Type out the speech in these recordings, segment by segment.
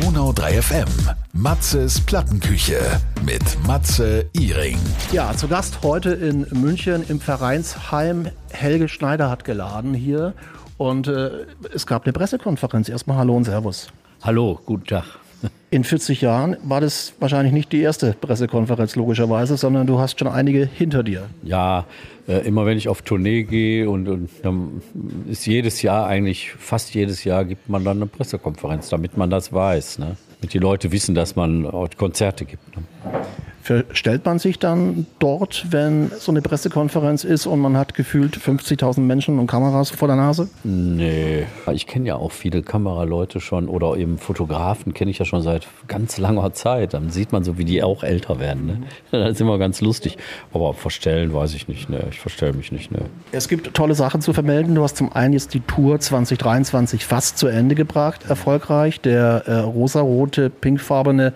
Donau 3 FM. Matzes Plattenküche mit Matze Iring. Ja, zu Gast heute in München im Vereinsheim. Helge Schneider hat geladen hier und äh, es gab eine Pressekonferenz. Erstmal Hallo und Servus. Hallo, guten Tag. In 40 Jahren war das wahrscheinlich nicht die erste Pressekonferenz, logischerweise, sondern du hast schon einige hinter dir. Ja, äh, immer wenn ich auf Tournee gehe und, und dann ist jedes Jahr eigentlich, fast jedes Jahr gibt man dann eine Pressekonferenz, damit man das weiß. Ne? Damit die Leute wissen, dass man auch Konzerte gibt. Ne? Stellt man sich dann dort, wenn so eine Pressekonferenz ist und man hat gefühlt 50.000 Menschen und Kameras vor der Nase? Nee, ich kenne ja auch viele Kameraleute schon oder eben Fotografen kenne ich ja schon seit ganz langer Zeit. Dann sieht man so, wie die auch älter werden. Ne? Das ist immer ganz lustig. Aber verstellen weiß ich nicht. Ne? Ich verstelle mich nicht. Ne? Es gibt tolle Sachen zu vermelden. Du hast zum einen jetzt die Tour 2023 fast zu Ende gebracht, erfolgreich. Der äh, rosarote, pinkfarbene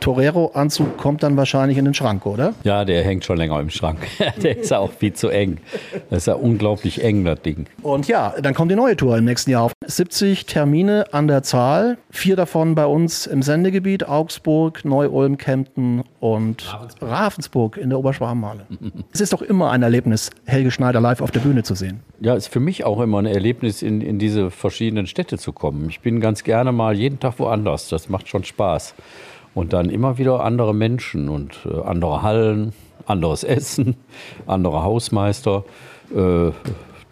Torero-Anzug kommt dann wahrscheinlich in den Schrank, oder? Ja, der hängt schon länger im Schrank. der ist auch viel zu eng. Das ist ja unglaublich eng, das Ding. Und ja, dann kommt die neue Tour im nächsten Jahr auf. 70 Termine an der Zahl. Vier davon bei uns im Sendegebiet. Augsburg, Neu-Ulm, Kempten und Ravensburg, Ravensburg in der Oberschwabenhalle. es ist doch immer ein Erlebnis, Helge Schneider live auf der Bühne zu sehen. Ja, es ist für mich auch immer ein Erlebnis, in, in diese verschiedenen Städte zu kommen. Ich bin ganz gerne mal jeden Tag woanders. Das macht schon Spaß. Und dann immer wieder andere Menschen und äh, andere Hallen, anderes Essen, andere Hausmeister, äh,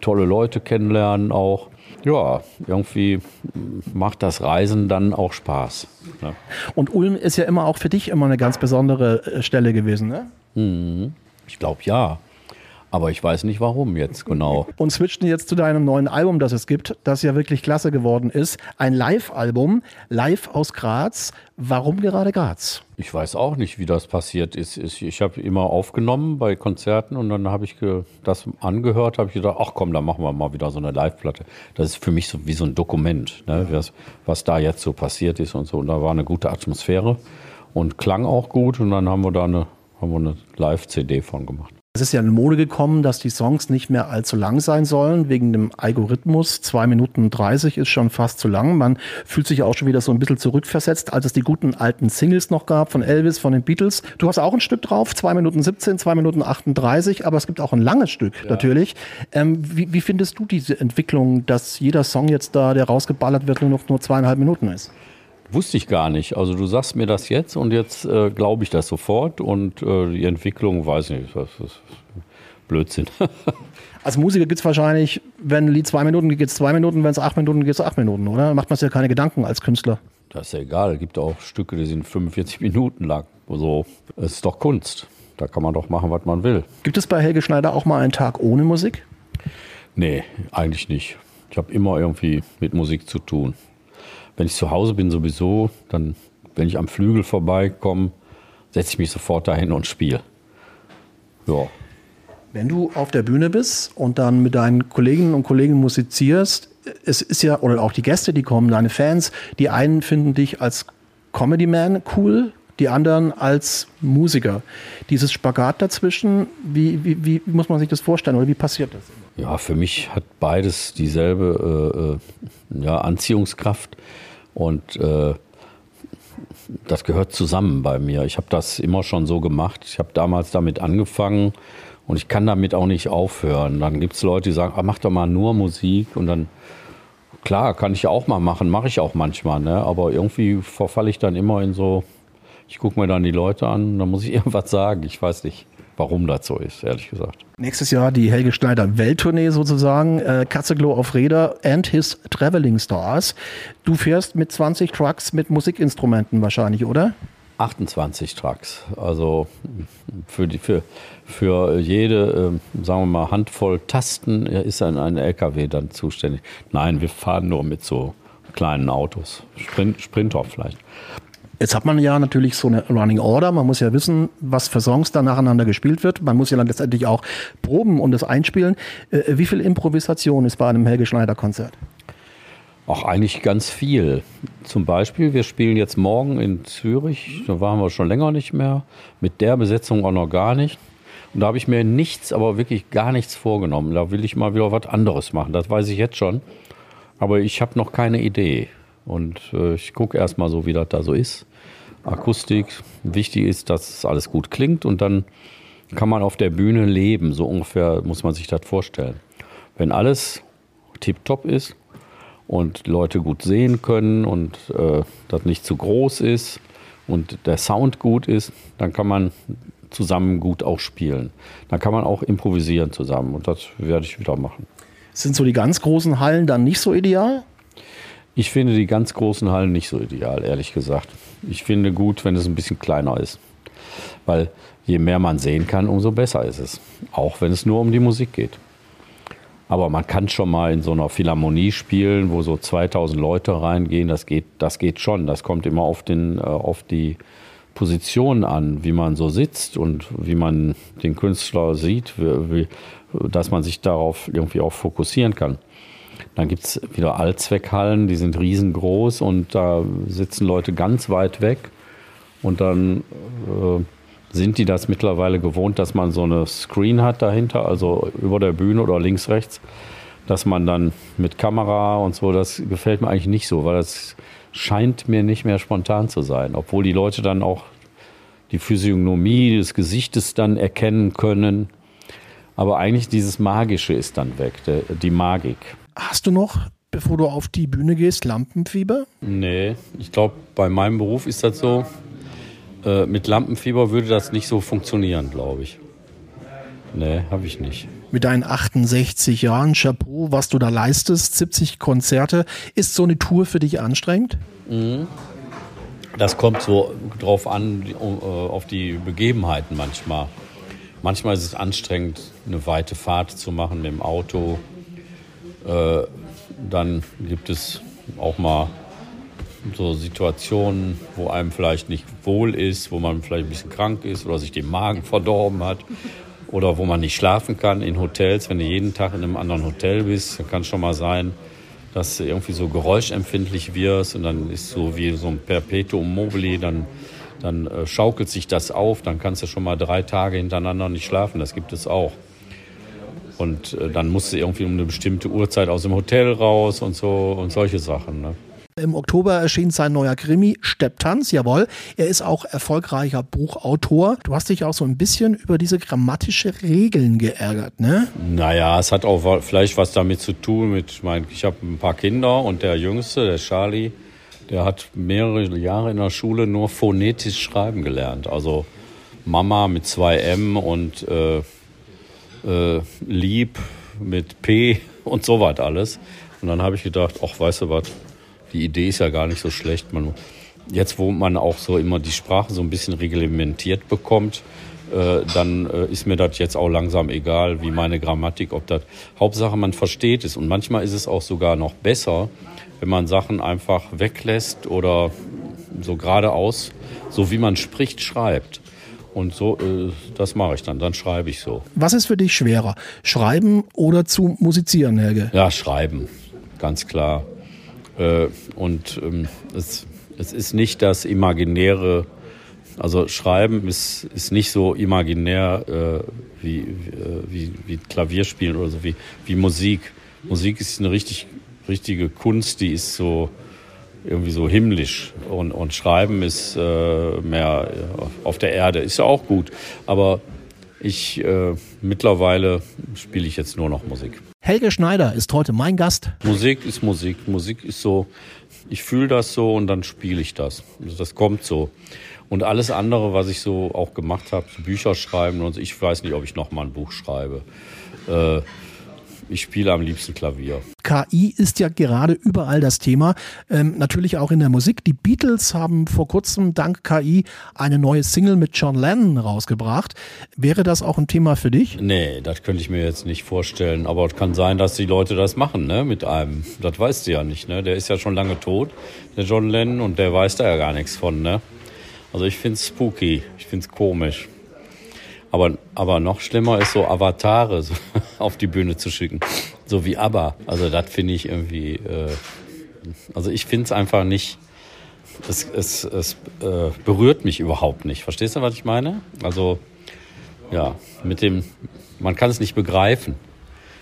tolle Leute kennenlernen auch. Ja, irgendwie macht das Reisen dann auch Spaß. Ne? Und Ulm ist ja immer auch für dich immer eine ganz besondere äh, Stelle gewesen, ne? Mhm. Ich glaube ja. Aber ich weiß nicht warum jetzt genau. Und switchten jetzt zu deinem neuen Album, das es gibt, das ja wirklich klasse geworden ist. Ein Live-Album, live aus Graz. Warum gerade Graz? Ich weiß auch nicht, wie das passiert ist. Ich habe immer aufgenommen bei Konzerten und dann habe ich das angehört, habe ich gedacht, ach komm, dann machen wir mal wieder so eine Live-Platte. Das ist für mich so wie so ein Dokument, ne? was, was da jetzt so passiert ist und so. Und da war eine gute Atmosphäre und klang auch gut und dann haben wir da eine, haben wir eine Live-CD von gemacht. Es ist ja in Mode gekommen, dass die Songs nicht mehr allzu lang sein sollen, wegen dem Algorithmus. Zwei Minuten 30 ist schon fast zu lang. Man fühlt sich auch schon wieder so ein bisschen zurückversetzt, als es die guten alten Singles noch gab von Elvis, von den Beatles. Du hast auch ein Stück drauf, zwei Minuten 17, zwei Minuten 38, aber es gibt auch ein langes Stück ja. natürlich. Ähm, wie, wie findest du diese Entwicklung, dass jeder Song jetzt da, der rausgeballert wird, nur noch nur zweieinhalb Minuten ist? Wusste ich gar nicht. Also du sagst mir das jetzt und jetzt äh, glaube ich das sofort und äh, die Entwicklung weiß ich nicht. Das ist Blödsinn. Als Musiker gibt es wahrscheinlich, wenn ein Lied zwei Minuten geht, es zwei Minuten, wenn es acht Minuten geht, es acht Minuten, oder? Macht man sich ja keine Gedanken als Künstler. Das ist ja egal. Es gibt auch Stücke, die sind 45 Minuten lang. So, es ist doch Kunst. Da kann man doch machen, was man will. Gibt es bei Helge Schneider auch mal einen Tag ohne Musik? Nee, eigentlich nicht. Ich habe immer irgendwie mit Musik zu tun. Wenn ich zu Hause bin sowieso, dann, wenn ich am Flügel vorbeikomme, setze ich mich sofort dahin und spiele. Ja. Wenn du auf der Bühne bist und dann mit deinen Kolleginnen und Kollegen musizierst, es ist ja, oder auch die Gäste, die kommen, deine Fans, die einen finden dich als Comedy Man cool, die anderen als Musiker. Dieses Spagat dazwischen, wie, wie, wie muss man sich das vorstellen oder wie passiert das? Ja, für mich hat beides dieselbe äh, äh, ja, Anziehungskraft und äh, das gehört zusammen bei mir. Ich habe das immer schon so gemacht. Ich habe damals damit angefangen und ich kann damit auch nicht aufhören. Dann gibt es Leute, die sagen, ah, mach doch mal nur Musik und dann, klar, kann ich auch mal machen, mache ich auch manchmal, ne? aber irgendwie verfalle ich dann immer in so, ich gucke mir dann die Leute an, dann muss ich irgendwas sagen, ich weiß nicht warum das so ist, ehrlich gesagt. Nächstes Jahr die Helge Schneider Welttournee sozusagen, äh, Katzeglow auf Räder and his Traveling Stars. Du fährst mit 20 Trucks mit Musikinstrumenten wahrscheinlich, oder? 28 Trucks. Also für, die, für, für jede, äh, sagen wir mal, Handvoll Tasten ist ein, ein LKW dann zuständig. Nein, wir fahren nur mit so kleinen Autos. Sprint, Sprinter vielleicht. Jetzt hat man ja natürlich so eine Running Order. Man muss ja wissen, was für Songs da nacheinander gespielt wird. Man muss ja dann letztendlich auch proben und das einspielen. Äh, wie viel Improvisation ist bei einem Helge Schneider Konzert? Auch eigentlich ganz viel. Zum Beispiel, wir spielen jetzt morgen in Zürich. Da waren wir schon länger nicht mehr. Mit der Besetzung auch noch gar nicht. Und da habe ich mir nichts, aber wirklich gar nichts vorgenommen. Da will ich mal wieder was anderes machen. Das weiß ich jetzt schon. Aber ich habe noch keine Idee. Und äh, ich gucke erstmal so, wie das da so ist. Akustik. Wichtig ist, dass alles gut klingt und dann kann man auf der Bühne leben. So ungefähr muss man sich das vorstellen. Wenn alles tiptop ist und Leute gut sehen können und äh, das nicht zu groß ist und der Sound gut ist, dann kann man zusammen gut auch spielen. Dann kann man auch improvisieren zusammen und das werde ich wieder machen. Sind so die ganz großen Hallen dann nicht so ideal? Ich finde die ganz großen Hallen nicht so ideal, ehrlich gesagt. Ich finde gut, wenn es ein bisschen kleiner ist. Weil je mehr man sehen kann, umso besser ist es. Auch wenn es nur um die Musik geht. Aber man kann schon mal in so einer Philharmonie spielen, wo so 2000 Leute reingehen. Das geht, das geht schon. Das kommt immer auf, den, äh, auf die Position an, wie man so sitzt und wie man den Künstler sieht, wie, dass man sich darauf irgendwie auch fokussieren kann. Dann gibt es wieder Allzweckhallen, die sind riesengroß und da sitzen Leute ganz weit weg. Und dann äh, sind die das mittlerweile gewohnt, dass man so eine Screen hat dahinter, also über der Bühne oder links, rechts, dass man dann mit Kamera und so, das gefällt mir eigentlich nicht so, weil das scheint mir nicht mehr spontan zu sein, obwohl die Leute dann auch die Physiognomie des Gesichtes dann erkennen können. Aber eigentlich dieses Magische ist dann weg, die Magik. Hast du noch, bevor du auf die Bühne gehst, Lampenfieber? Nee, ich glaube, bei meinem Beruf ist das so. Äh, mit Lampenfieber würde das nicht so funktionieren, glaube ich. Nee, habe ich nicht. Mit deinen 68 Jahren, Chapeau, was du da leistest, 70 Konzerte. Ist so eine Tour für dich anstrengend? Mhm. Das kommt so drauf an, äh, auf die Begebenheiten manchmal. Manchmal ist es anstrengend, eine weite Fahrt zu machen mit dem Auto. Äh, dann gibt es auch mal so Situationen, wo einem vielleicht nicht wohl ist, wo man vielleicht ein bisschen krank ist oder sich den Magen verdorben hat oder wo man nicht schlafen kann in Hotels. Wenn du jeden Tag in einem anderen Hotel bist, dann kann es schon mal sein, dass du irgendwie so geräuschempfindlich wirst und dann ist so wie so ein Perpetuum mobile, dann, dann äh, schaukelt sich das auf, dann kannst du schon mal drei Tage hintereinander nicht schlafen. Das gibt es auch. Und äh, dann musst du irgendwie um eine bestimmte Uhrzeit aus dem Hotel raus und so und solche Sachen. Ne? Im Oktober erschien sein neuer Krimi Stepptanz, jawohl. Er ist auch erfolgreicher Buchautor. Du hast dich auch so ein bisschen über diese grammatische Regeln geärgert, ne? Naja, es hat auch vielleicht was damit zu tun mit, mein, ich habe ein paar Kinder und der Jüngste, der Charlie, der hat mehrere Jahre in der Schule nur phonetisch schreiben gelernt. Also Mama mit zwei M und äh, äh, Lieb mit P und so was alles. Und dann habe ich gedacht, ach, weißt du was, die Idee ist ja gar nicht so schlecht. Man, jetzt, wo man auch so immer die Sprache so ein bisschen reglementiert bekommt, äh, dann äh, ist mir das jetzt auch langsam egal, wie meine Grammatik, ob das Hauptsache man versteht es. Und manchmal ist es auch sogar noch besser, wenn man Sachen einfach weglässt oder so geradeaus, so wie man spricht, schreibt. Und so, äh, das mache ich dann. Dann schreibe ich so. Was ist für dich schwerer? Schreiben oder zu musizieren, Helge? Ja, schreiben. Ganz klar. Äh, und ähm, es, es ist nicht das imaginäre, also Schreiben ist, ist nicht so imaginär äh, wie, äh, wie, wie Klavierspielen oder so, wie, wie Musik. Musik ist eine richtig, richtige Kunst, die ist so irgendwie so himmlisch und, und Schreiben ist äh, mehr auf der Erde. Ist ja auch gut, aber ich äh, mittlerweile spiele ich jetzt nur noch Musik. Helge Schneider ist heute mein Gast. Musik ist Musik. Musik ist so, ich fühle das so und dann spiele ich das. Also das kommt so. Und alles andere, was ich so auch gemacht habe, Bücher schreiben und so, ich weiß nicht, ob ich noch mal ein Buch schreibe. Äh, ich spiele am liebsten Klavier. KI ist ja gerade überall das Thema, ähm, natürlich auch in der Musik. Die Beatles haben vor kurzem dank KI eine neue Single mit John Lennon rausgebracht. Wäre das auch ein Thema für dich? Nee, das könnte ich mir jetzt nicht vorstellen. Aber es kann sein, dass die Leute das machen, ne, mit einem. Das weißt du ja nicht, ne? Der ist ja schon lange tot, der John Lennon, und der weiß da ja gar nichts von, ne? Also ich finde es spooky, ich finde es komisch. Aber, aber noch schlimmer ist so Avatare so auf die Bühne zu schicken. So wie ABBA. Also das finde ich irgendwie, äh, also ich finde es einfach nicht, es, es, es äh, berührt mich überhaupt nicht. Verstehst du, was ich meine? Also ja, mit dem, man kann es nicht begreifen,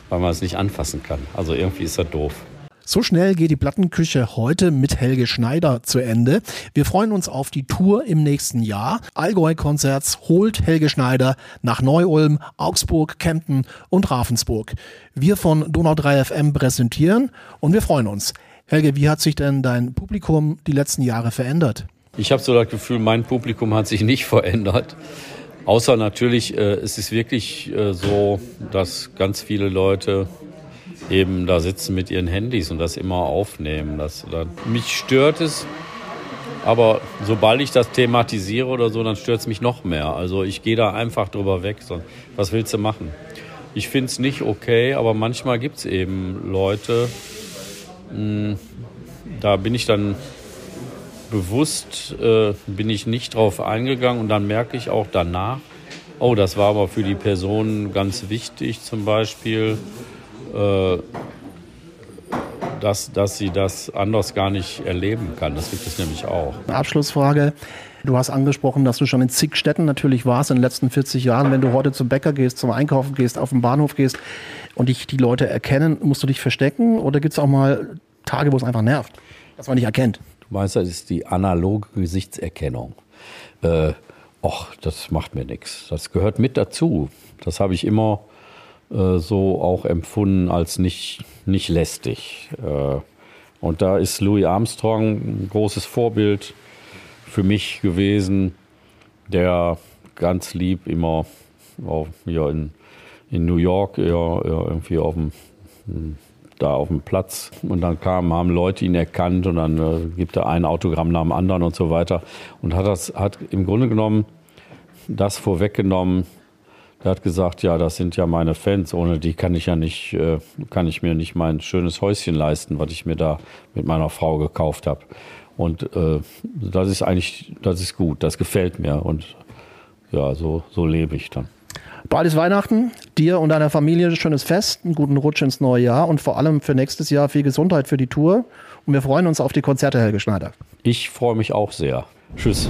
weil man es nicht anfassen kann. Also irgendwie ist das doof. So schnell geht die Plattenküche heute mit Helge Schneider zu Ende. Wir freuen uns auf die Tour im nächsten Jahr. Allgäu-Konzerts holt Helge Schneider nach Neu-Ulm, Augsburg, Kempten und Ravensburg. Wir von Donau 3 FM präsentieren und wir freuen uns. Helge, wie hat sich denn dein Publikum die letzten Jahre verändert? Ich habe so das Gefühl, mein Publikum hat sich nicht verändert. Außer natürlich, äh, es ist wirklich äh, so, dass ganz viele Leute eben da sitzen mit ihren Handys und das immer aufnehmen. Das, das, mich stört es, aber sobald ich das thematisiere oder so, dann stört es mich noch mehr. Also ich gehe da einfach drüber weg. So, was willst du machen? Ich finde es nicht okay, aber manchmal gibt es eben Leute, mh, hm, da bin ich dann bewusst, äh, bin ich nicht drauf eingegangen und dann merke ich auch danach, oh, das war aber für die Person ganz wichtig zum Beispiel dass, dass sie das anders gar nicht erleben kann. Das gibt es nämlich auch. Eine Abschlussfrage. Du hast angesprochen, dass du schon in zig Städten natürlich warst in den letzten 40 Jahren. Wenn du heute zum Bäcker gehst, zum Einkaufen gehst, auf den Bahnhof gehst und dich die Leute erkennen, musst du dich verstecken oder gibt es auch mal Tage, wo es einfach nervt, dass man dich erkennt? Du meinst, das ist die analoge Gesichtserkennung. Äh, och, das macht mir nichts. Das gehört mit dazu. Das habe ich immer äh, so auch empfunden als nicht, nicht lästig. Äh, und da ist Louis Armstrong ein großes Vorbild für mich gewesen, der ganz lieb immer auf, ja, in, in New York ja, ja, irgendwie auf dem da auf dem Platz und dann kamen, haben Leute ihn erkannt und dann äh, gibt er ein Autogramm nach dem anderen und so weiter und hat das hat im Grunde genommen das vorweggenommen, er hat gesagt, ja, das sind ja meine Fans. Ohne die kann ich ja nicht, äh, kann ich mir nicht mein schönes Häuschen leisten, was ich mir da mit meiner Frau gekauft habe. Und äh, das ist eigentlich, das ist gut, das gefällt mir und ja, so, so lebe ich dann. Bald ist Weihnachten, dir und deiner Familie ein schönes Fest, einen guten Rutsch ins neue Jahr und vor allem für nächstes Jahr viel Gesundheit für die Tour. Und wir freuen uns auf die Konzerte, Helge Schneider. Ich freue mich auch sehr. Tschüss.